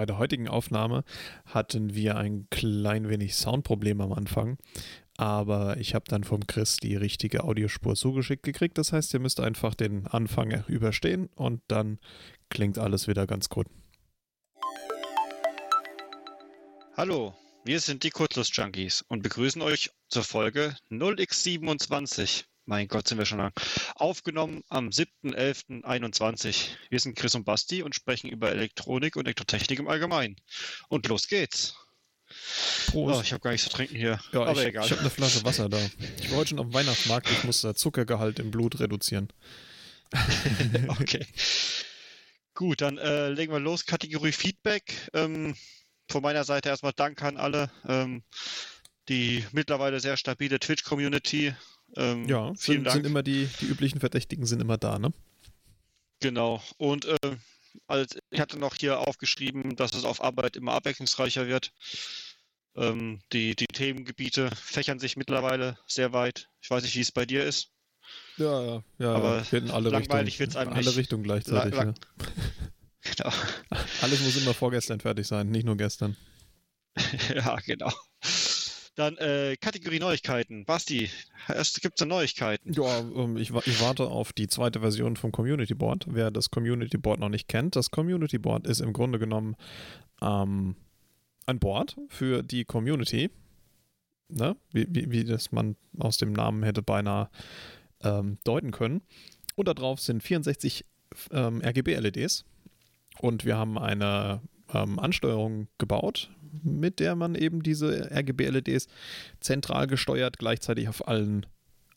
bei der heutigen Aufnahme hatten wir ein klein wenig Soundproblem am Anfang, aber ich habe dann vom Chris die richtige Audiospur zugeschickt gekriegt. Das heißt, ihr müsst einfach den Anfang überstehen und dann klingt alles wieder ganz gut. Hallo, wir sind die Kurzlust-Junkies und begrüßen euch zur Folge 0x27. Mein Gott, sind wir schon lang. Aufgenommen am 7.11.21. Wir sind Chris und Basti und sprechen über Elektronik und Elektrotechnik im Allgemeinen. Und los geht's. Prost. Oh, ich habe gar nichts zu trinken hier. Ja, aber ich, egal. Ich habe eine Flasche Wasser da. Ich war heute schon auf dem Weihnachtsmarkt. Ich muss das Zuckergehalt im Blut reduzieren. okay. Gut, dann äh, legen wir los. Kategorie Feedback. Ähm, von meiner Seite erstmal Dank an alle. Ähm, die mittlerweile sehr stabile Twitch-Community ähm, ja, vielen sind, sind immer die, die üblichen Verdächtigen sind immer da, ne? Genau. Und äh, also ich hatte noch hier aufgeschrieben, dass es auf Arbeit immer abwechslungsreicher wird. Ähm, die, die Themengebiete fächern sich mittlerweile sehr weit. Ich weiß nicht, wie es bei dir ist. Ja, ja, ja. Aber in alle langweilig wird es einem alle Richtungen gleichzeitig. La ja. genau. Alles muss immer vorgestern fertig sein, nicht nur gestern. ja, genau. Dann äh, Kategorie Neuigkeiten. Basti, gibt es Neuigkeiten? Ja, ähm, ich, ich, warte auf die zweite Version vom Community Board. Wer das Community Board noch nicht kennt, das Community Board ist im Grunde genommen ähm, ein Board für die Community. Ne? Wie, wie, wie, das man aus dem Namen hätte beinahe ähm, deuten können. Und darauf sind 64 ähm, RGB-LEDs. Und wir haben eine ähm, Ansteuerung gebaut, mit der man eben diese RGB-LEDs zentral gesteuert gleichzeitig auf allen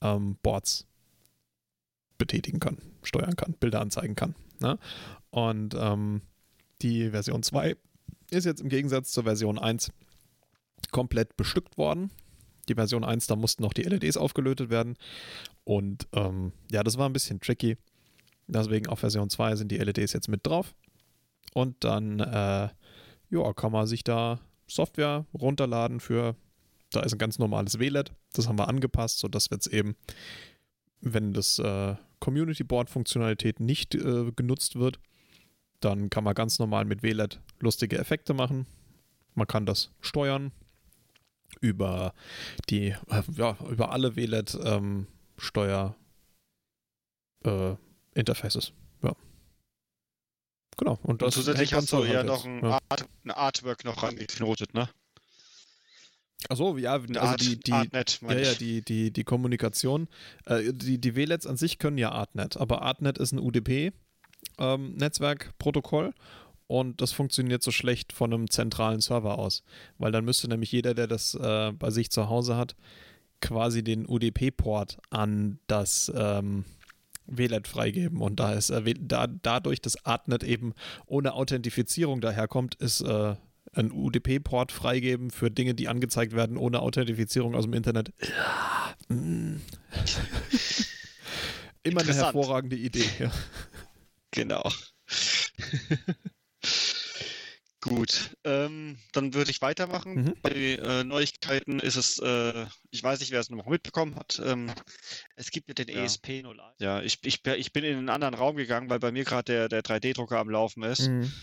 ähm, Boards betätigen kann, steuern kann, Bilder anzeigen kann. Ne? Und ähm, die Version 2 ist jetzt im Gegensatz zur Version 1 komplett bestückt worden. Die Version 1, da mussten noch die LEDs aufgelötet werden. Und ähm, ja, das war ein bisschen tricky. Deswegen auf Version 2 sind die LEDs jetzt mit drauf. Und dann äh, ja, kann man sich da Software runterladen für, da ist ein ganz normales WLAN. Das haben wir angepasst, sodass wir jetzt eben, wenn das äh, Community Board Funktionalität nicht äh, genutzt wird, dann kann man ganz normal mit WLAN lustige Effekte machen. Man kann das steuern über die, äh, ja, über alle WLAN ähm, Steuer äh, Interfaces. Genau. Und, und zusätzlich hast du ja noch ein, ja. Art, ein Artwork noch angeknotet, ne? Achso, ja, also Art, die, die, Artnet, ja, ja, die, die, die Kommunikation, äh, die, die WLANs an sich können ja Artnet, aber Artnet ist ein UDP-Netzwerkprotokoll ähm, und das funktioniert so schlecht von einem zentralen Server aus, weil dann müsste nämlich jeder, der das äh, bei sich zu Hause hat, quasi den UDP-Port an das ähm, WLAN freigeben. Und da ist äh, da, dadurch, dass Artnet eben ohne Authentifizierung daherkommt, ist äh, ein UDP-Port freigeben für Dinge, die angezeigt werden ohne Authentifizierung aus dem Internet. Mm. Immer eine hervorragende Idee. Ja. Genau. Gut, ähm, dann würde ich weitermachen. Mhm. Bei äh, Neuigkeiten ist es, äh, ich weiß nicht, wer es noch mitbekommen hat. Ähm, es gibt ja den ja. ESP01. Ja, ich, ich, ich bin in einen anderen Raum gegangen, weil bei mir gerade der, der 3D-Drucker am Laufen ist. Mhm.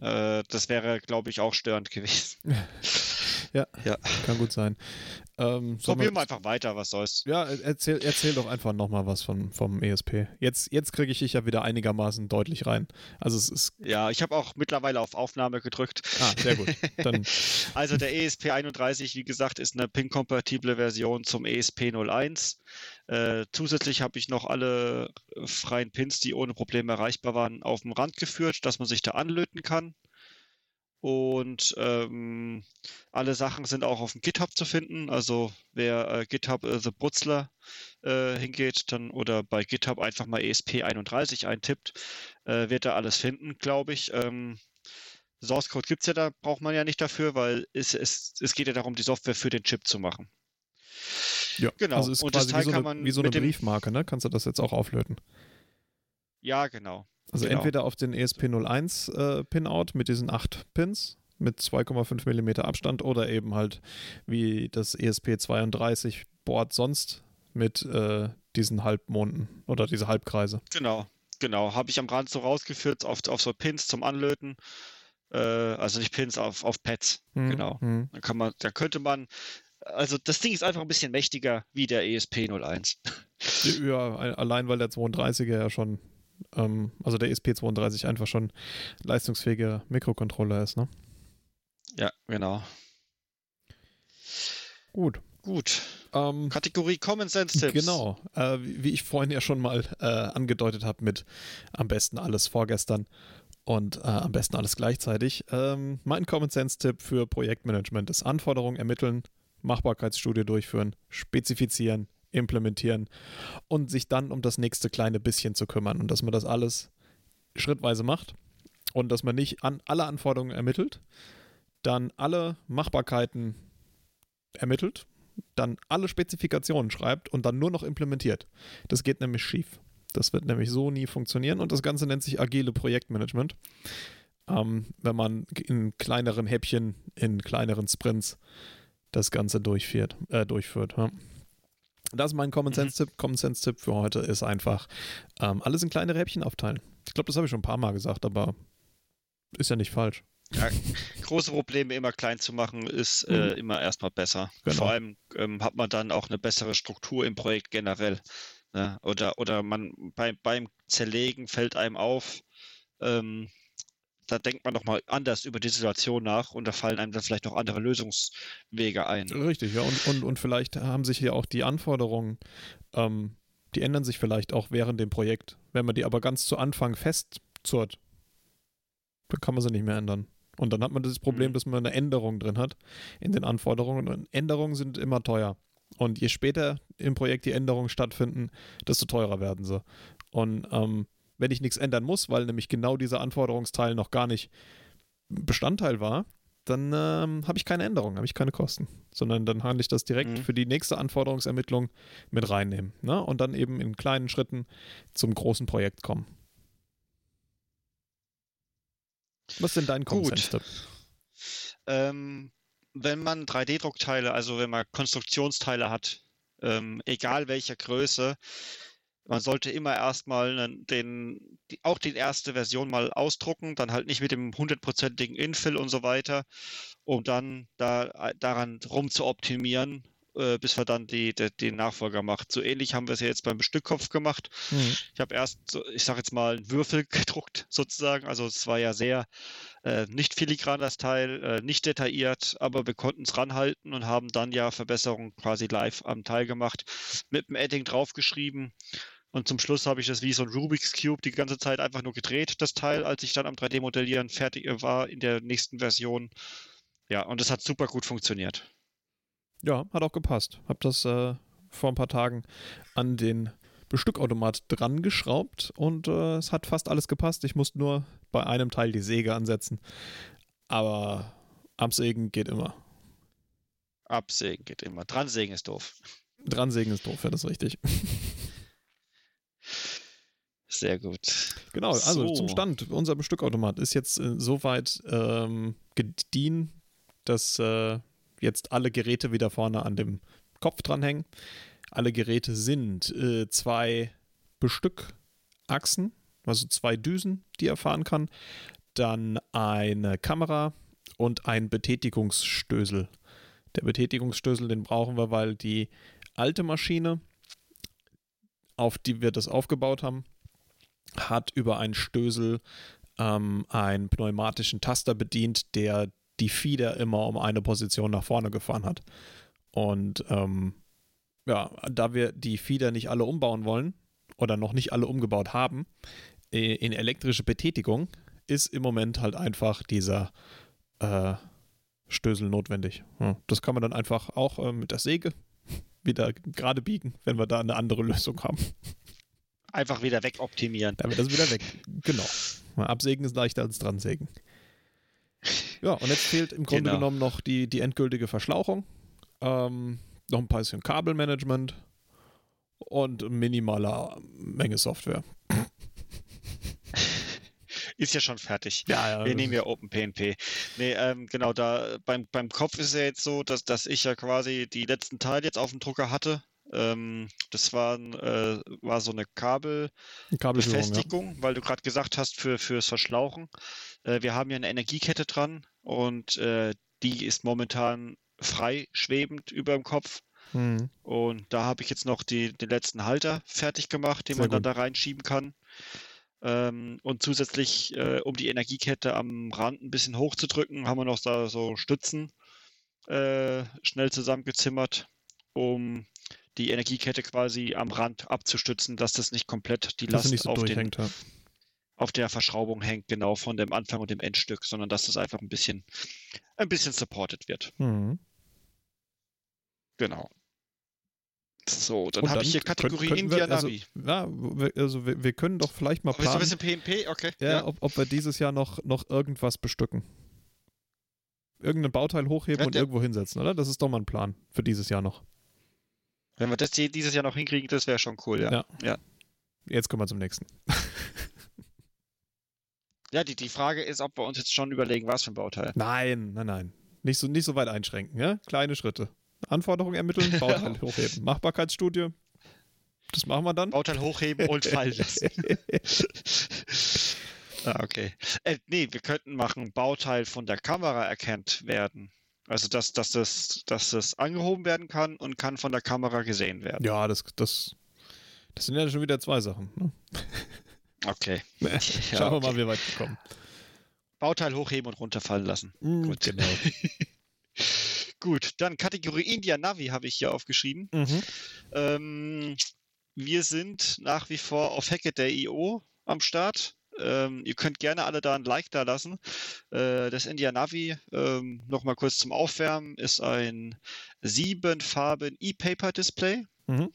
Äh, das wäre, glaube ich, auch störend gewesen. ja, ja, kann gut sein. Ähm, Probieren wir einfach weiter, was soll's. Ja, erzähl, erzähl doch einfach nochmal was von, vom ESP. Jetzt, jetzt kriege ich dich ja wieder einigermaßen deutlich rein. Also es ist. Ja, ich habe auch mittlerweile auf Aufnahme gedrückt. Ah, sehr gut. Dann. also der ESP31, wie gesagt, ist eine PIN-kompatible Version zum ESP01. Äh, zusätzlich habe ich noch alle freien Pins, die ohne Probleme erreichbar waren, auf den Rand geführt, dass man sich da anlöten kann. Und ähm, alle Sachen sind auch auf dem GitHub zu finden. Also wer äh, GitHub äh, The Brutzler äh, hingeht, dann oder bei GitHub einfach mal ESP31 eintippt, äh, wird er alles finden, glaube ich. Ähm, Source Code gibt es ja da, braucht man ja nicht dafür, weil es, es, es geht ja darum, die Software für den Chip zu machen. Ja, genau. Also ist und das Teil so eine, kann man wie so eine Briefmarke, ne? Kannst du das jetzt auch auflöten? Ja, genau. Also genau. entweder auf den ESP01 äh, Pinout mit diesen acht Pins mit 2,5 mm Abstand oder eben halt wie das ESP32 Board sonst mit äh, diesen Halbmonden oder diese Halbkreise. Genau, genau. Habe ich am Rand so rausgeführt auf, auf so Pins zum Anlöten. Äh, also nicht Pins, auf, auf Pads. Mhm. Genau. Mhm. Dann kann man, da könnte man, also das Ding ist einfach ein bisschen mächtiger wie der ESP01. Ja, allein weil der 32er ja schon, ähm, also der ESP32 einfach schon leistungsfähiger Mikrocontroller ist, ne? Ja, genau. Gut. Gut. Ähm, Kategorie Common Sense Tipps. Genau. Äh, wie ich vorhin ja schon mal äh, angedeutet habe mit am besten alles vorgestern und äh, am besten alles gleichzeitig. Ähm, mein Common Sense Tipp für Projektmanagement ist Anforderungen ermitteln, Machbarkeitsstudie durchführen, spezifizieren, implementieren und sich dann um das nächste kleine bisschen zu kümmern und dass man das alles schrittweise macht und dass man nicht an alle Anforderungen ermittelt, dann alle Machbarkeiten ermittelt, dann alle Spezifikationen schreibt und dann nur noch implementiert. Das geht nämlich schief. Das wird nämlich so nie funktionieren und das Ganze nennt sich agile Projektmanagement. Ähm, wenn man in kleineren Häppchen, in kleineren Sprints das Ganze durchführt. Äh, durchführt ja. Das ist mein Common Sense-Tipp. Common Sense-Tipp für heute ist einfach ähm, alles in kleine Häppchen aufteilen. Ich glaube, das habe ich schon ein paar Mal gesagt, aber ist ja nicht falsch. Ja, große Probleme immer klein zu machen, ist äh, mhm. immer erstmal besser. Genau. Vor allem ähm, hat man dann auch eine bessere Struktur im Projekt generell. Ne? Oder, oder man bei, beim Zerlegen fällt einem auf, ähm, da denkt man nochmal anders über die Situation nach und da fallen einem dann vielleicht noch andere Lösungswege ein. Richtig, ja. Und, und, und vielleicht haben sich hier auch die Anforderungen, ähm, die ändern sich vielleicht auch während dem Projekt. Wenn man die aber ganz zu Anfang festzurrt, dann kann man sie nicht mehr ändern. Und dann hat man das Problem, mhm. dass man eine Änderung drin hat in den Anforderungen. Und Änderungen sind immer teuer. Und je später im Projekt die Änderungen stattfinden, desto teurer werden sie. Und ähm, wenn ich nichts ändern muss, weil nämlich genau dieser Anforderungsteil noch gar nicht Bestandteil war, dann ähm, habe ich keine Änderung, habe ich keine Kosten, sondern dann kann ich das direkt mhm. für die nächste Anforderungsermittlung mit reinnehmen ne? und dann eben in kleinen Schritten zum großen Projekt kommen. Was denn dein Konsens? Ähm, wenn man 3D-Druckteile, also wenn man Konstruktionsteile hat, ähm, egal welcher Größe, man sollte immer erstmal den, die, auch die erste Version mal ausdrucken, dann halt nicht mit dem hundertprozentigen Infill und so weiter, um dann da, daran rum zu optimieren, äh, bis wir dann die, die, den Nachfolger macht. So ähnlich haben wir es ja jetzt beim Stückkopf gemacht. Mhm. Ich habe erst, ich sage jetzt mal, einen Würfel gedruckt sozusagen. Also es war ja sehr äh, nicht filigran das Teil, äh, nicht detailliert, aber wir konnten es ranhalten und haben dann ja Verbesserungen quasi live am Teil gemacht, mit dem Edding draufgeschrieben und zum Schluss habe ich das wie so ein Rubik's Cube die ganze Zeit einfach nur gedreht, das Teil, als ich dann am 3D-Modellieren fertig äh, war in der nächsten Version. Ja, und es hat super gut funktioniert. Ja, hat auch gepasst. Hab das äh, vor ein paar Tagen an den Bestückautomat dran geschraubt und äh, es hat fast alles gepasst. Ich musste nur bei einem Teil die Säge ansetzen. Aber absägen geht immer. Absägen geht immer. Dransägen ist doof. Dransägen ist doof, ja, das ist richtig. Sehr gut. Genau, also so. zum Stand. Unser Bestückautomat ist jetzt äh, soweit ähm, gediehen, dass äh, jetzt alle Geräte wieder vorne an dem Kopf dranhängen. Alle Geräte sind äh, zwei Bestückachsen, also zwei Düsen, die er fahren kann. Dann eine Kamera und ein Betätigungsstößel. Der Betätigungsstößel, den brauchen wir, weil die alte Maschine, auf die wir das aufgebaut haben, hat über einen Stößel ähm, einen pneumatischen Taster bedient, der die Fieder immer um eine Position nach vorne gefahren hat. Und ähm, ja, da wir die Fieder nicht alle umbauen wollen oder noch nicht alle umgebaut haben, in elektrische Betätigung ist im Moment halt einfach dieser äh, Stößel notwendig. Ja, das kann man dann einfach auch äh, mit der Säge wieder gerade biegen, wenn wir da eine andere Lösung haben. Einfach wieder wegoptimieren. Damit das wieder weg. Genau. Absägen ist leichter als dran sägen. Ja, und jetzt fehlt im Grunde genau. genommen noch die, die endgültige Verschlauchung, ähm, noch ein bisschen Kabelmanagement und minimaler Menge Software. Ist ja schon fertig. Ja, ja. Wir nehmen ja OpenPNP. Nee, ähm, genau, da beim, beim Kopf ist es ja jetzt so, dass, dass ich ja quasi die letzten Teile jetzt auf dem Drucker hatte Ähm, das war, äh, war so eine Kabelführung, Kabelbefestigung, ja. weil du gerade gesagt hast, für, fürs Verschlauchen. Äh, wir haben hier eine Energiekette dran und äh, die ist momentan frei schwebend über dem Kopf. Mhm. Und da habe ich jetzt noch die, den letzten Halter fertig gemacht, den Sehr man dann da reinschieben kann. Ähm, und zusätzlich, äh, um die Energiekette am Rand ein bisschen hochzudrücken, haben wir noch da so Stützen äh, schnell zusammengezimmert, um die Energiekette quasi am Rand abzustützen, dass das nicht komplett die Last so auf, den, ja. auf der Verschraubung hängt, genau von dem Anfang und dem Endstück, sondern dass das einfach ein bisschen, ein bisschen supported wird. Mhm. Genau. So, dann habe ich hier Kategorie können, India also, Navi. Ja, also wir, wir, können doch vielleicht mal planen. Ein bisschen PNP? Okay. Ja, ja. Ob, ob, wir dieses Jahr noch, noch irgendwas bestücken. Irgendein Bauteil hochheben ja, und irgendwo hinsetzen, oder? Das ist doch mal ein Plan für dieses Jahr noch. Wenn wir das dieses Jahr noch hinkriegen, das wäre schon cool, ja. ja. ja. Jetzt kommen wir zum nächsten. ja, die, die Frage ist, ob wir uns jetzt schon überlegen, was für ein Bauteil. Nein, nein, nein. Nicht so, nicht so weit einschränken, ja? Kleine Schritte. Anforderungen ermitteln, Bauteil hochheben. Machbarkeitsstudie. Das machen wir dann. Bauteil hochheben und fallen lassen. ah, okay. Äh, nee, wir könnten machen, Bauteil von der Kamera erkannt werden. Also, dass, dass, das, dass das angehoben werden kann und kann von der Kamera gesehen werden. Ja, das, das, das sind ja schon wieder zwei Sachen. Ne? Okay. Schauen ja, wir mal, wie weit wir kommen. Bauteil hochheben und runterfallen lassen. Mm, Gut. Genau. Gut, dann Kategorie India Navi habe ich hier aufgeschrieben. Mhm. Ähm, wir sind nach wie vor auf Hackaday.io am Start. Ähm, ihr könnt gerne alle da ein Like da lassen. Äh, das India Navi, ähm, nochmal kurz zum Aufwärmen, ist ein sieben Farben E-Paper-Display. Mhm.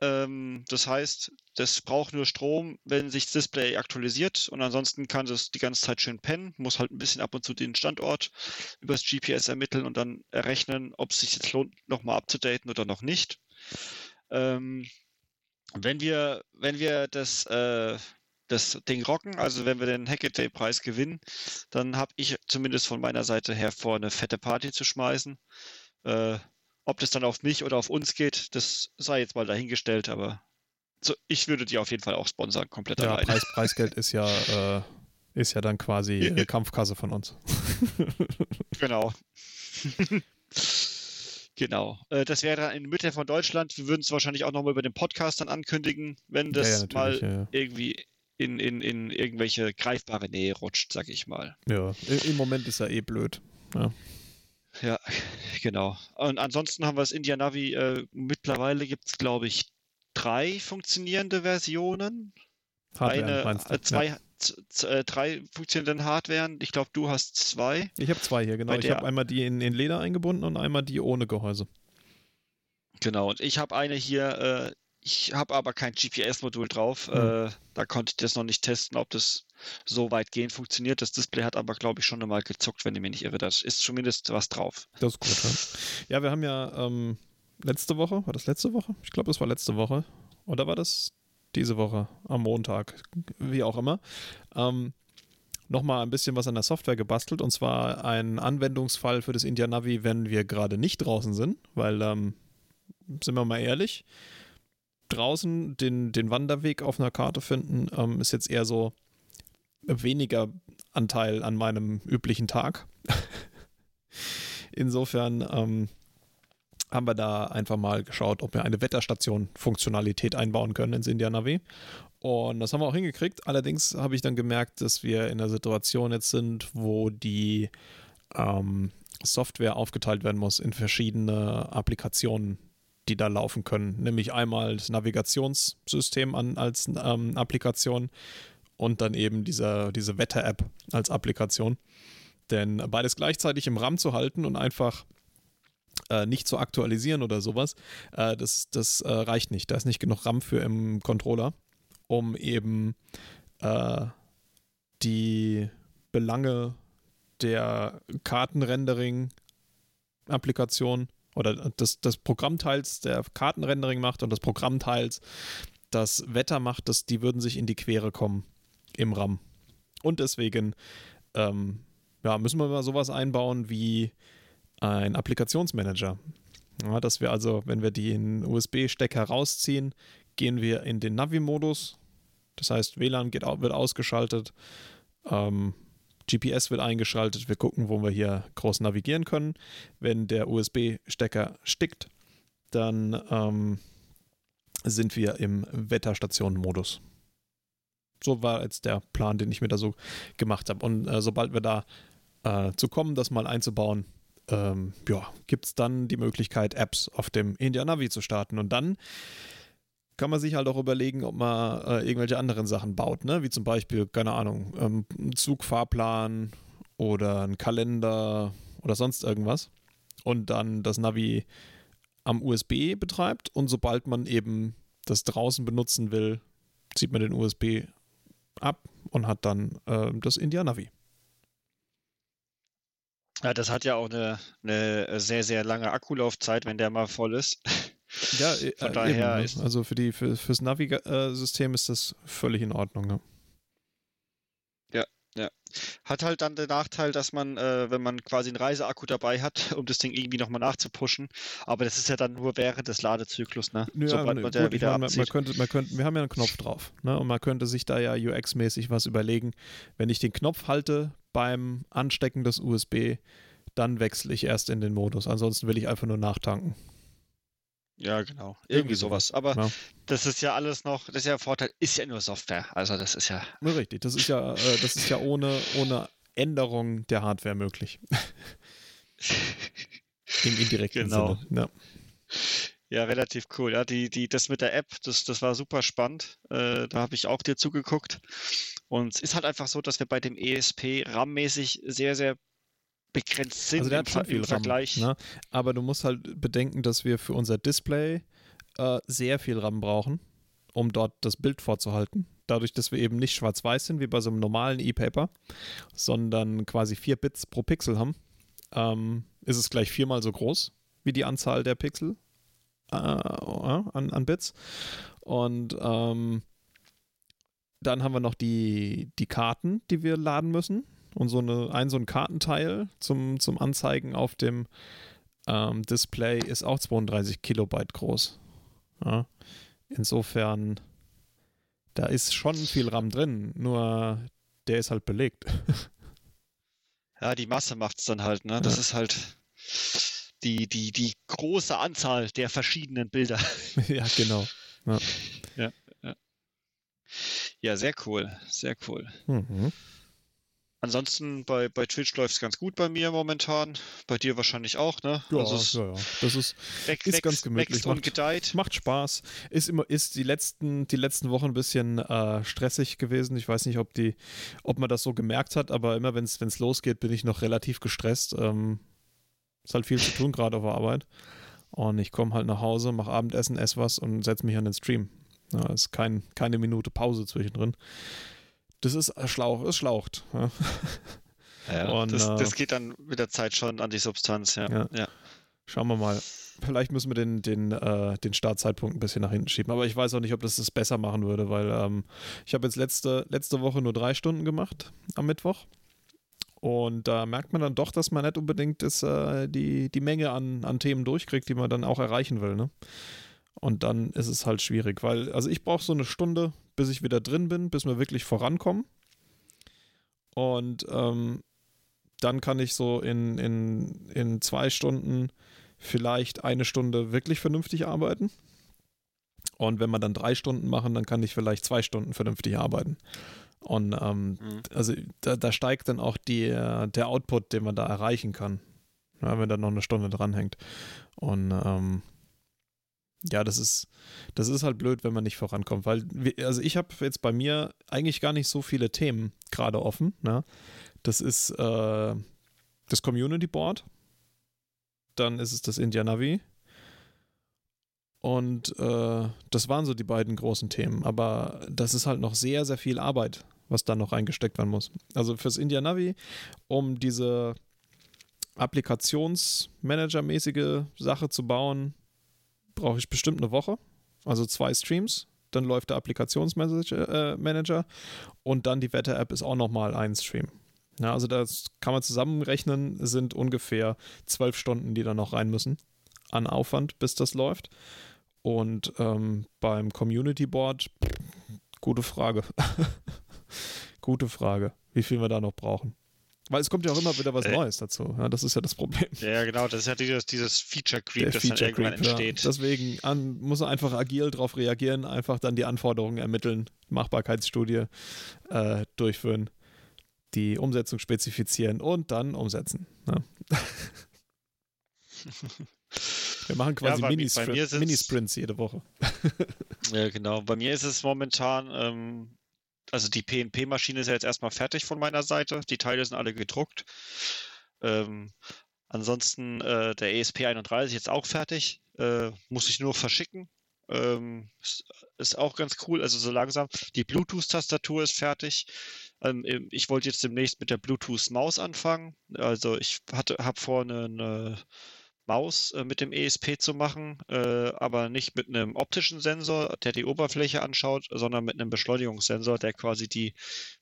Ähm, das heißt, das braucht nur Strom, wenn sich das Display aktualisiert und ansonsten kann es die ganze Zeit schön pennen, muss halt ein bisschen ab und zu den Standort über das GPS ermitteln und dann errechnen, ob es sich jetzt lohnt, nochmal abzudaten oder noch nicht. Ähm, wenn wir, wenn wir das, äh, das Ding rocken, also wenn wir den Hackaday-Preis gewinnen, dann habe ich zumindest von meiner Seite her vor, eine fette Party zu schmeißen. Äh, ob das dann auf mich oder auf uns geht, das sei jetzt mal dahingestellt, aber so, ich würde die auf jeden Fall auch sponsern, komplett ja, alleine. Preis, Preisgeld ist ja, äh, ist ja dann quasi äh, Kampfkasse von uns. genau. genau. Äh, das wäre dann in der Mitte von Deutschland. Wir würden es wahrscheinlich auch nochmal über den Podcast dann ankündigen, wenn das ja, ja, mal ja, irgendwie in, in, in irgendwelche greifbare Nähe rutscht, sag ich mal. Ja, im Moment ist er eh blöd. Ja. Ja, genau. Und ansonsten haben wir das India Navi. Äh, mittlerweile gibt es, glaube ich, drei funktionierende Versionen. Hardware, Eine, äh, zwei, ja. äh, drei funktionierenden Hardware. Ich glaube, du hast zwei. Ich habe zwei hier, genau. ich habe einmal die in, in Leder eingebunden und einmal die ohne Gehäuse. Genau, und ich habe eine hier, äh, ich habe aber kein GPS-Modul drauf. Hm. Äh, da konnte ich das noch nicht testen, ob das so weitgehend funktioniert. Das Display hat aber, glaube ich, schon einmal gezuckt, wenn ich mich nicht irre. Da ist zumindest was drauf. Das ist gut. Ja, ja wir haben ja ähm, letzte Woche, war das letzte Woche? Ich glaube, das war letzte Woche. Oder war das diese Woche am Montag? Wie auch immer. Ähm, nochmal ein bisschen was an der Software gebastelt und zwar ein Anwendungsfall für das India Navi, wenn wir gerade nicht draußen sind, weil, ähm, sind wir mal ehrlich, draußen den, den Wanderweg auf einer Karte finden, ähm, ist jetzt eher so weniger Anteil an meinem üblichen Tag. Insofern ähm, haben wir da einfach mal geschaut, ob wir eine Wetterstation-Funktionalität einbauen können ins Indianavi. Und das haben wir auch hingekriegt. Allerdings habe ich dann gemerkt, dass wir in einer Situation jetzt sind, wo die ähm, Software aufgeteilt werden muss in verschiedene Applikationen, die da laufen können. Nämlich einmal das Navigationssystem an, als ähm, Applikation und dann eben diese, diese Wetter-App als Applikation. Denn beides gleichzeitig im RAM zu halten und einfach äh, nicht zu aktualisieren oder sowas, äh, das, das äh, reicht nicht. Da ist nicht genug RAM für im Controller, um eben äh, die Belange der Kartenrendering-Applikation oder des, des Programmteils, der Kartenrendering macht und des Programmteils das Wetter macht, das, die würden sich in die Quere kommen im RAM. Und deswegen ähm, ja, müssen wir mal sowas einbauen wie ein Applikationsmanager. Ja, dass wir also, wenn wir den USB-Stecker rausziehen, gehen wir in den Navi-Modus. Das heißt, WLAN geht, wird ausgeschaltet, ähm, GPS wird eingeschaltet. Wir gucken, wo wir hier groß navigieren können. Wenn der USB-Stecker stickt, dann ähm, sind wir im Wetterstation-Modus. So war jetzt der Plan, den ich mir da so gemacht habe. Und äh, sobald wir da äh, zu kommen, das mal einzubauen, ähm, ja, gibt es dann die Möglichkeit, Apps auf dem India Navi zu starten. Und dann kann man sich halt auch überlegen, ob man äh, irgendwelche anderen Sachen baut, ne? wie zum Beispiel, keine Ahnung, ähm, einen Zugfahrplan oder einen Kalender oder sonst irgendwas. Und dann das Navi am USB betreibt und sobald man eben das draußen benutzen will, zieht man den USB ab und hat dann äh, das India Navi. Ja, das hat ja auch eine, eine sehr, sehr lange Akkulaufzeit, wenn der mal voll ist. Ja, äh, Von daher eben, ne? Also für die, für, fürs Navi-System ist das völlig in Ordnung. Ne? Ja, ja. Hat halt dann den Nachteil, dass man, äh, wenn man quasi einen Reiseakku dabei hat, um das Ding irgendwie nochmal nachzupushen, aber das ist ja dann nur während des Ladezyklus, ne? Ja, Sobald man gut, wieder meine, man, könnte, man könnte, wir haben ja einen Knopf drauf, ne? Und man könnte sich da ja UX-mäßig was überlegen. Wenn ich den Knopf halte beim Anstecken des USB, dann wechsle ich erst in den Modus. Ansonsten will ich einfach nur nachtanken. Ja, genau. Irgendwie sowas. Aber ja. das ist ja alles noch, das ist ja ein Vorteil, ist ja nur Software. Also das ist ja. Richtig, das ist ja, äh, das ist ja ohne, ohne Änderung der Hardware möglich. Im indirekten genau. Sinne. Ja. Ja, relativ cool. Ja, die, die, das mit der App, das, das war super spannend. Äh, da habe ich auch dir zugeguckt. Und es ist halt einfach so, dass wir bei dem ESP RAM-mäßig sehr, sehr begrenzt sind also der im, hat schon viel Vergleich. RAM, ne? Aber du musst halt bedenken, dass wir für unser Display äh, sehr viel RAM brauchen, um dort das Bild vorzuhalten. Dadurch, dass wir eben nicht schwarz-weiß sind, wie bei so einem normalen E-Paper, sondern quasi vier Bits pro Pixel haben, ähm, ist es gleich viermal so groß wie die Anzahl der Pixel äh, an, an, Bits. Und ähm, dann haben wir noch die, die Karten, die wir laden müssen und so eine, ein so ein Kartenteil zum, zum Anzeigen auf dem ähm, Display ist auch 32 Kilobyte groß. Ja. Insofern, da ist schon viel RAM drin, nur der ist halt belegt. Ja, die Masse macht es dann halt, ne? Das ja. ist halt die, die, die große Anzahl der verschiedenen Bilder. ja, genau. Ja. ja, ja. ja sehr cool, sehr cool. Mhm. Ansonsten bei, bei Twitch läuft es ganz gut bei mir momentan. Bei dir wahrscheinlich auch, ne? Ja, also ja, ja. Das ist, weg, ist wächst, ganz gemütlich. Macht, und gedeiht. Macht Spaß. Ist immer, ist die letzten, die letzten Wochen ein bisschen äh, stressig gewesen. Ich weiß nicht, ob die, ob man das so gemerkt hat, aber immer wenn es losgeht, bin ich noch relativ gestresst. Ähm, ist halt viel zu tun, gerade auf der Arbeit. Und ich komme halt nach Hause, mache Abendessen, esse was und setze mich an den Stream. Ja, ist kein, keine Minute Pause zwischendrin das ist Schlauch, es schlaucht. Ja. Ja, und, das, äh, das, geht dann mit der Zeit schon an die Substanz, ja. ja. ja. Schauen wir mal. Vielleicht müssen wir den, den, äh, den Startzeitpunkt ein bisschen nach hinten schieben. Aber ich weiß auch nicht, ob das das besser machen würde, weil ähm, ich habe jetzt letzte, letzte Woche nur drei Stunden gemacht am Mittwoch. Und da merkt man dann doch, dass man nicht unbedingt das, äh, die, die Menge an, an Themen durchkriegt, die man dann auch erreichen will. Ne? Und dann ist es halt schwierig, weil, also ich brauche so eine Stunde, bis ich wieder drin bin, bis wir wirklich vorankommen. Und ähm, dann kann ich so in, in, in zwei Stunden vielleicht eine Stunde wirklich vernünftig arbeiten. Und wenn wir dann drei Stunden machen, dann kann ich vielleicht zwei Stunden vernünftig arbeiten. Und ähm, mhm. also da, da, steigt dann auch die, der Output, den man da erreichen kann, ja, wenn da noch eine Stunde dranhängt. Und ähm, ja, das ist, das ist halt blöd, wenn man nicht vorankommt, weil, also ich habe jetzt bei mir eigentlich gar nicht so viele Themen gerade offen. Ne? Das ist äh, das Community Board, dann ist es das India Navi und äh, das waren so die beiden großen Themen, aber das ist halt noch sehr, sehr viel Arbeit, was da noch reingesteckt werden muss. Also fürs India Navi, um diese Applikationsmanager-mäßige Sache zu bauen, brauche ich bestimmt eine Woche, also zwei Streams. Dann läuft der Applikationsmanager äh, und dann die Wetter-App ist auch nochmal ein Stream. Ja, also das kann man zusammenrechnen, sind ungefähr zwölf Stunden, die da noch rein müssen. an Aufwand, bis das läuft. Und ähm, beim Community Board, gute Frage. gute Frage, wie viel wir da noch brauchen. Weil es kommt ja auch immer wieder was äh, Neues dazu. Ja, das ist ja das Problem. Ja, genau. Das ist ja dieses, dieses Feature Creep, das Feature dann irgendwann Creep, entsteht. Ja. Deswegen an, muss er einfach agil darauf reagieren, einfach dann die Anforderungen ermitteln, Machbarkeitsstudie äh, durchführen, die Umsetzung spezifizieren und dann umsetzen. Ja. Wir machen quasi ja, Minisprints Mini jede Woche. ja, genau. Bei mir ist es momentan ähm, also die PNP-Maschine ist ja jetzt erstmal fertig von meiner Seite. Die Teile sind alle gedruckt. Ähm, ansonsten äh, der ESP31 jetzt auch fertig. Äh, muss ich nur verschicken. Ähm, ist, ist, auch ganz cool, also so langsam. Die Bluetooth-Tastatur ist fertig. Ähm, ich wollte jetzt demnächst mit der Bluetooth-Maus anfangen. Also ich hatte, habe vor, eine, eine Maus äh, mit dem ESP zu machen, äh, aber nicht mit einem optischen Sensor, der die Oberfläche anschaut, sondern mit einem Beschleunigungssensor, der quasi die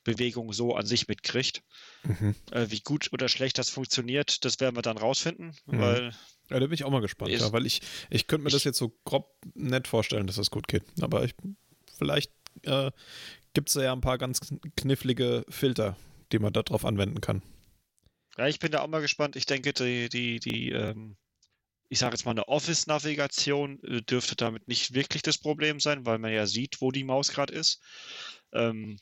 Bewegung so an sich mitkriegt. Mhm. Äh, wie gut oder schlecht das funktioniert, das werden wir dann rausfinden, mhm. weil ja, da bin ich auch mal gespannt, ja, weil ich, ich könnte mir ich, das jetzt so grob nett vorstellen, dass das gut geht. Aber ich, vielleicht äh, gibt es ja ein paar ganz knifflige Filter, die man darauf anwenden kann. Ja, ich bin da auch mal gespannt. Ich denke, die, die, die ähm, ich sage jetzt mal, eine Office-Navigation äh, dürfte damit nicht wirklich das Problem sein, weil man ja sieht, wo die Maus gerade ist. Ähm,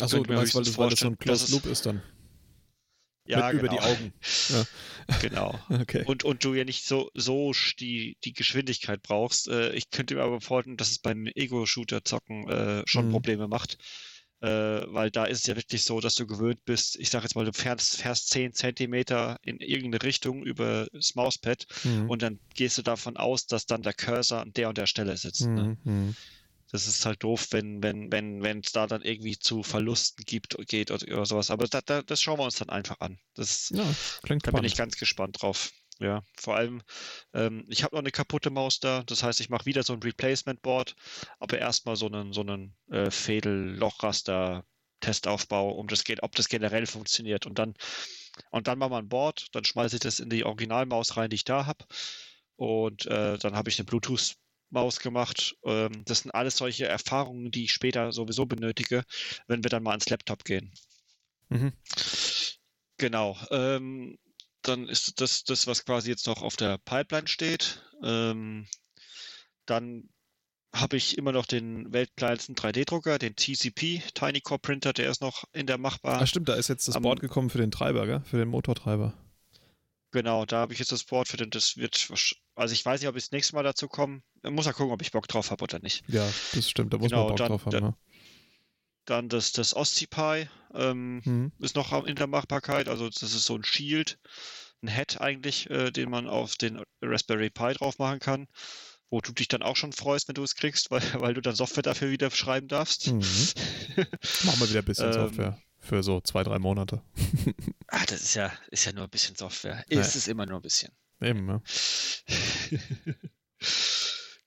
Achso, du meinst, weil das, weil das so ein Closed Loop ist dann. Ja, genau. über die Augen. Ja. Genau. okay. und, und du ja nicht so, so die, die Geschwindigkeit brauchst. Äh, ich könnte mir aber vorstellen, dass es beim Ego-Shooter-Zocken äh, schon mhm. Probleme macht äh, weil da ist es ja wirklich so, dass du gewöhnt bist, ich sage jetzt mal, du fährst, fährst 10 Zentimeter in irgendeine Richtung über das Mauspad mhm. und dann gehst du davon aus, dass dann der Cursor an der und der Stelle sitzt. Ne? Mhm. Ne? Das ist halt doof, wenn wenn wenn wenn es da dann irgendwie zu Verlusten gibt geht oder, oder sowas. Aber da, da, das schauen wir uns dann einfach an. Das, ja, klingt da spannend. bin ich ganz gespannt drauf. Ja, vor allem, ähm, ich habe noch eine kaputte Maus da, das heißt, ich mache wieder so ein Replacement-Board, aber erstmal so einen, so einen äh, Fädel-Lochraster-Testaufbau, um das geht, ob das generell funktioniert. Und dann, und dann machen wir ein Board, dann schmeiße ich das in die Originalmaus rein, die ich da habe. Und äh, dann habe ich eine Bluetooth Maus gemacht. Ähm, das sind alles solche Erfahrungen, die ich später sowieso benötige, wenn wir dann mal ans Laptop gehen. Mhm. Genau. Ähm, dann ist das das, was quasi jetzt noch auf der Pipeline steht. Ähm, dann habe ich immer noch den weltkleinsten 3D-Drucker, den TCP Tiny Core Printer, der ist noch in der machbar. Ah, stimmt, da ist jetzt das um, Board gekommen für den Treiber, gell? für den Motortreiber. Genau, da habe ich jetzt das Board für den, das wird, also ich weiß nicht, ob ich das nächste Mal dazu komme. Muss ja gucken, ob ich Bock drauf habe oder nicht. Ja, das stimmt, da muss genau, man Bock dann, drauf haben. Dann, ne? Dann das, das OsciPi ähm, mhm. ist noch in der Machbarkeit, also das ist so ein Shield, ein Head eigentlich, äh, den man auf den Raspberry Pi drauf machen kann, wo du dich dann auch schon freust, wenn du es kriegst, weil, weil du dann Software dafür wieder schreiben darfst. Mhm. Machen wir wieder ein bisschen ähm, Software für so zwei, drei Monate. ah, das ist ja, ist ja nur ein bisschen Software. Ist es immer nur ein bisschen. Eben, ja.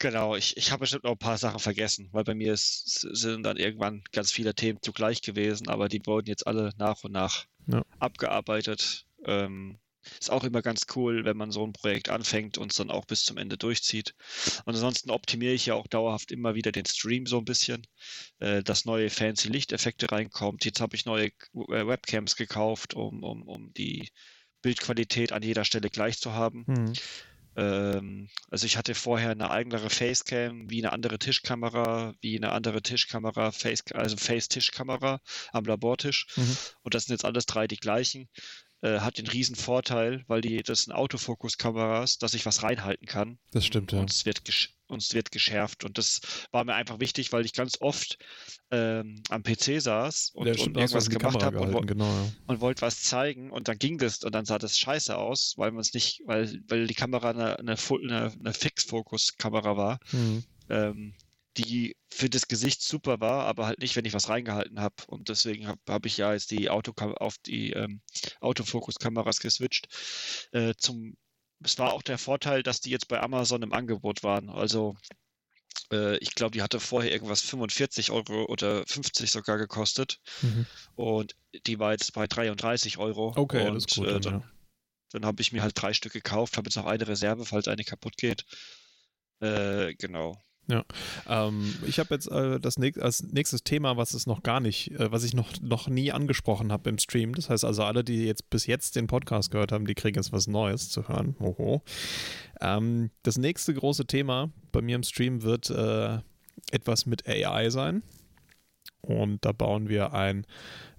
Genau, ich, ich habe bestimmt noch ein paar Sachen vergessen, weil bei mir ist, sind dann irgendwann ganz viele Themen zugleich gewesen, aber die wurden jetzt alle nach und nach ja. abgearbeitet. Ähm, ist auch immer ganz cool, wenn man so ein Projekt anfängt und es dann auch bis zum Ende durchzieht. Und ansonsten optimiere ich ja auch dauerhaft immer wieder den Stream so ein bisschen, äh, dass neue fancy Lichteffekte reinkommt. Jetzt habe ich neue äh, Webcams gekauft, um, um, um die Bildqualität an jeder Stelle gleich zu haben. Mhm. Ähm, also ich hatte vorher eine eigenere Facecam, wie eine andere Tischkamera, wie eine andere Tischkamera, Face, also Face-Tischkamera am Labortisch. Mhm. Und das sind jetzt alles drei die gleichen. Äh, hat den riesen Vorteil, weil die, das sind Autofokus-Kameras, dass ich was reinhalten kann. Das stimmt, ja. Und es wird, und es wird geschärft. Und das war mir einfach wichtig, weil ich ganz oft ähm, am PC saß und, ja, und irgendwas gemacht habe und, genau, ja. und wollte was zeigen und dann ging das und dann sah das scheiße aus, weil man es nicht, weil, weil die Kamera eine, eine, eine, eine Fix-Fokus-Kamera war. Mhm. Ähm, die für das Gesicht super war, aber halt nicht, wenn ich was reingehalten habe. Und deswegen habe hab ich ja jetzt die Auto auf die ähm, Autofokus-Kameras geswitcht. Äh, zum, es war auch der Vorteil, dass die jetzt bei Amazon im Angebot waren. Also äh, ich glaube, die hatte vorher irgendwas 45 Euro oder 50 sogar gekostet. Mhm. Und die war jetzt bei 33 Euro. Okay, und, das ist gut. Äh, dann, ja Dann habe ich mir halt drei Stück gekauft, habe jetzt noch eine Reserve, falls eine kaputt geht. Äh, genau. Ja, ähm, ich habe jetzt äh, das näch als nächstes Thema, was es noch gar nicht, äh, was ich noch, noch nie angesprochen habe im Stream. Das heißt also, alle, die jetzt bis jetzt den Podcast gehört haben, die kriegen jetzt was Neues zu hören. Oho. Ähm, das nächste große Thema bei mir im Stream wird äh, etwas mit AI sein. Und da bauen wir ein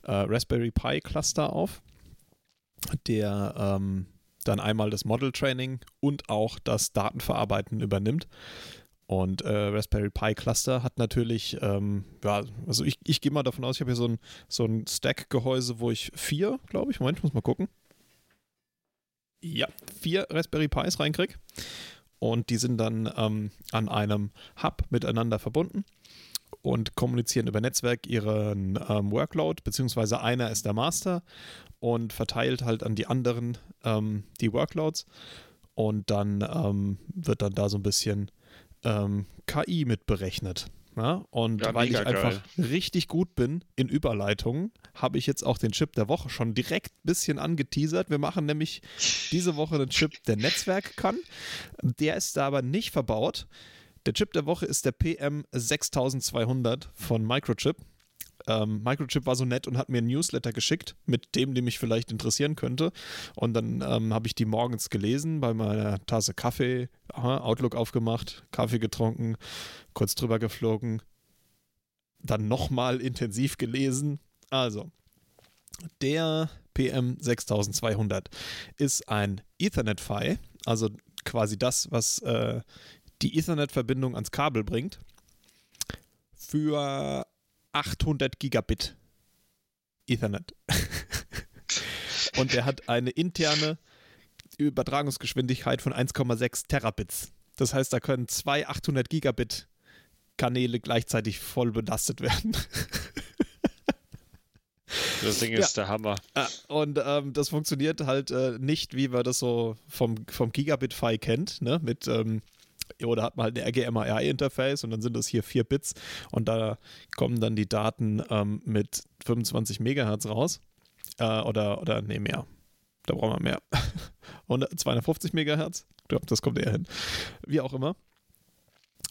äh, Raspberry Pi Cluster auf, der ähm, dann einmal das Model Training und auch das Datenverarbeiten übernimmt. Und äh, Raspberry Pi Cluster hat natürlich, ähm, ja, also ich, ich gehe mal davon aus, ich habe hier so ein, so ein Stack-Gehäuse, wo ich vier, glaube ich, Moment, ich muss mal gucken. Ja, vier Raspberry Pis reinkriege. Und die sind dann ähm, an einem Hub miteinander verbunden und kommunizieren über Netzwerk ihren ähm, Workload, beziehungsweise einer ist der Master und verteilt halt an die anderen ähm, die Workloads. Und dann ähm, wird dann da so ein bisschen ähm, KI mitberechnet. Ja, und ja, weil ich einfach richtig gut bin in Überleitungen, habe ich jetzt auch den Chip der Woche schon direkt ein bisschen angeteasert. Wir machen nämlich diese Woche einen Chip, der Netzwerk kann. Der ist da aber nicht verbaut. Der Chip der Woche ist der PM6200 von Microchip. Ähm, Microchip war so nett und hat mir ein Newsletter geschickt mit dem, der mich vielleicht interessieren könnte. Und dann ähm, habe ich die morgens gelesen bei meiner Tasse Kaffee, aha, Outlook aufgemacht, Kaffee getrunken, kurz drüber geflogen, dann nochmal intensiv gelesen. Also, der PM6200 ist ein Ethernet-Phi, also quasi das, was äh, die Ethernet-Verbindung ans Kabel bringt, für 800 Gigabit Ethernet. Und der hat eine interne Übertragungsgeschwindigkeit von 1,6 Terabits. Das heißt, da können zwei 800 Gigabit Kanäle gleichzeitig voll belastet werden. Das Ding ist ja. der Hammer. Und ähm, das funktioniert halt äh, nicht, wie man das so vom, vom Gigabit-Phi kennt, ne? mit ähm, oder hat man halt ein RGMA-interface und dann sind das hier 4 Bits und da kommen dann die Daten ähm, mit 25 Megahertz raus. Äh, oder, oder nee, mehr. Da brauchen wir mehr. 100, 250 Megahertz. Ich glaube, das kommt eher hin. Wie auch immer.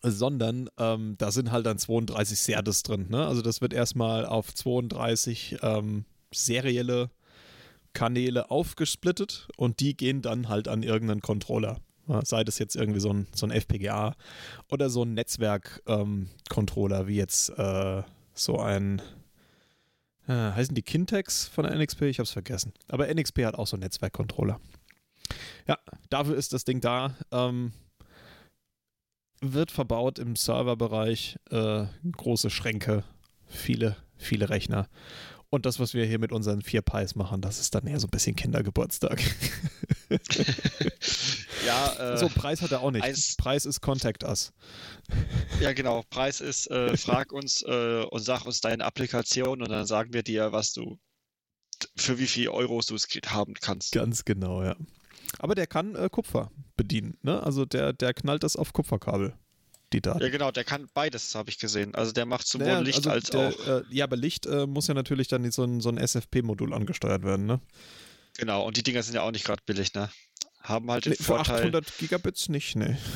Sondern ähm, da sind halt dann 32 SERDES drin. Ne? Also das wird erstmal auf 32 ähm, serielle Kanäle aufgesplittet und die gehen dann halt an irgendeinen Controller. Sei das jetzt irgendwie so ein, so ein FPGA oder so ein Netzwerk-Controller, ähm, wie jetzt äh, so ein. Äh, heißen die Kintex von der NXP? Ich habe es vergessen. Aber NXP hat auch so einen Netzwerk-Controller. Ja, dafür ist das Ding da. Ähm, wird verbaut im Serverbereich. Äh, große Schränke, viele, viele Rechner. Und das, was wir hier mit unseren vier Pies machen, das ist dann eher so ein bisschen Kindergeburtstag. ja, äh, so, Preis hat er auch nicht. Eins, Preis ist Contact Us. Ja, genau. Preis ist, äh, frag uns äh, und sag uns deine Applikation und dann sagen wir dir, was du, für wie viel Euros du es haben kannst. Ganz genau, ja. Aber der kann äh, Kupfer bedienen, ne? Also der, der knallt das auf Kupferkabel die Daten. Ja, genau, der kann beides, habe ich gesehen. Also der macht sowohl naja, Licht also als der, auch. Äh, ja, aber Licht äh, muss ja natürlich dann so ein, so ein SFP-Modul angesteuert werden, ne? Genau, und die Dinger sind ja auch nicht gerade billig, ne? Haben halt den nee, Vorteil. Für 800 Gigabits nicht, ne?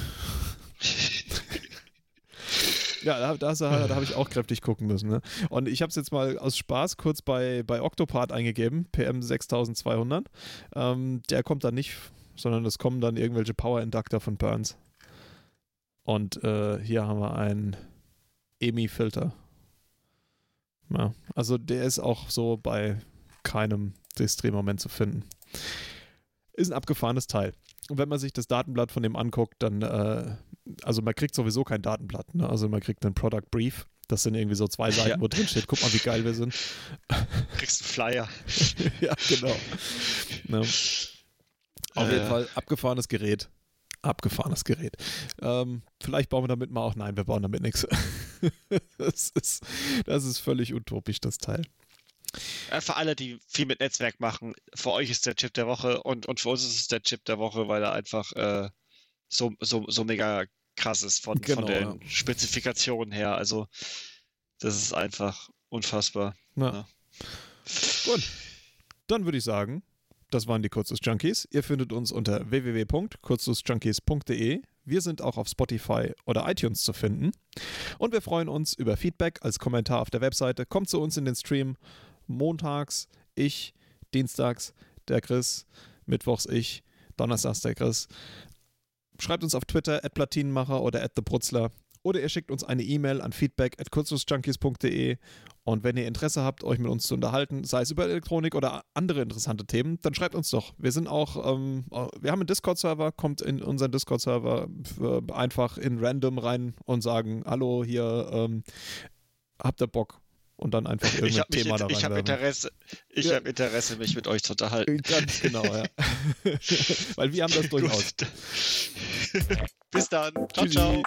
Ja, da, da, da, da habe ich auch kräftig gucken müssen. Ne? Und ich habe es jetzt mal aus Spaß kurz bei, bei Octopart eingegeben, PM6200. Ähm, der kommt da nicht, sondern es kommen dann irgendwelche Power-Inductor von Burns. Und äh, hier haben wir einen EMI-Filter. Ja, also der ist auch so bei keinem Drehmoment zu finden. Ist ein abgefahrenes Teil. Und wenn man sich das Datenblatt von dem anguckt, dann, äh, also man kriegt sowieso kein Datenblatt. Ne? Also man kriegt einen Product Brief. Das sind irgendwie so zwei Seiten, ja. wo drin steht, guck mal, wie geil wir sind. Kriegst einen Flyer. ja, genau. Ne? Auf jeden äh. Fall abgefahrenes Gerät abgefahrenes Gerät. Ähm, vielleicht bauen wir damit mal auch, nein, wir bauen damit nichts. das, ist, das ist völlig utopisch, das Teil. Äh, für alle, die viel mit Netzwerk machen, für euch ist der Chip der Woche und, und für uns ist es der Chip der Woche, weil er einfach äh, so, so, so mega krass ist von, genau, von den ja. Spezifikationen her. Also, das ist einfach unfassbar. Ja. Gut. Dann würde ich sagen, das waren die Kurzus Junkies. Ihr findet uns unter www.kurzusjunkies.de. Wir sind auch auf Spotify oder iTunes zu finden. Und wir freuen uns über Feedback als Kommentar auf der Webseite. Kommt zu uns in den Stream. Montags ich, dienstags der Chris, mittwochs ich, donnerstags der Chris. Schreibt uns auf Twitter at Platinenmacher oder at TheBrutzler oder ihr schickt uns eine E-Mail an feedback at kurzusjunkies.de und wenn ihr Interesse habt, euch mit uns zu unterhalten, sei es über Elektronik oder andere interessante Themen, dann schreibt uns doch. Wir sind auch, ähm, wir haben einen Discord-Server, kommt in unseren Discord-Server einfach in random rein und sagen, hallo, hier, ähm, habt ihr Bock? und dann einfach irgendein Thema da rein. Ich habe Interesse, ich ja. habe Interesse, mich mit euch zu unterhalten. Äh, ganz genau, ja. Weil wir haben das durchaus. Bis dann. Ciao, Tschüssi. ciao.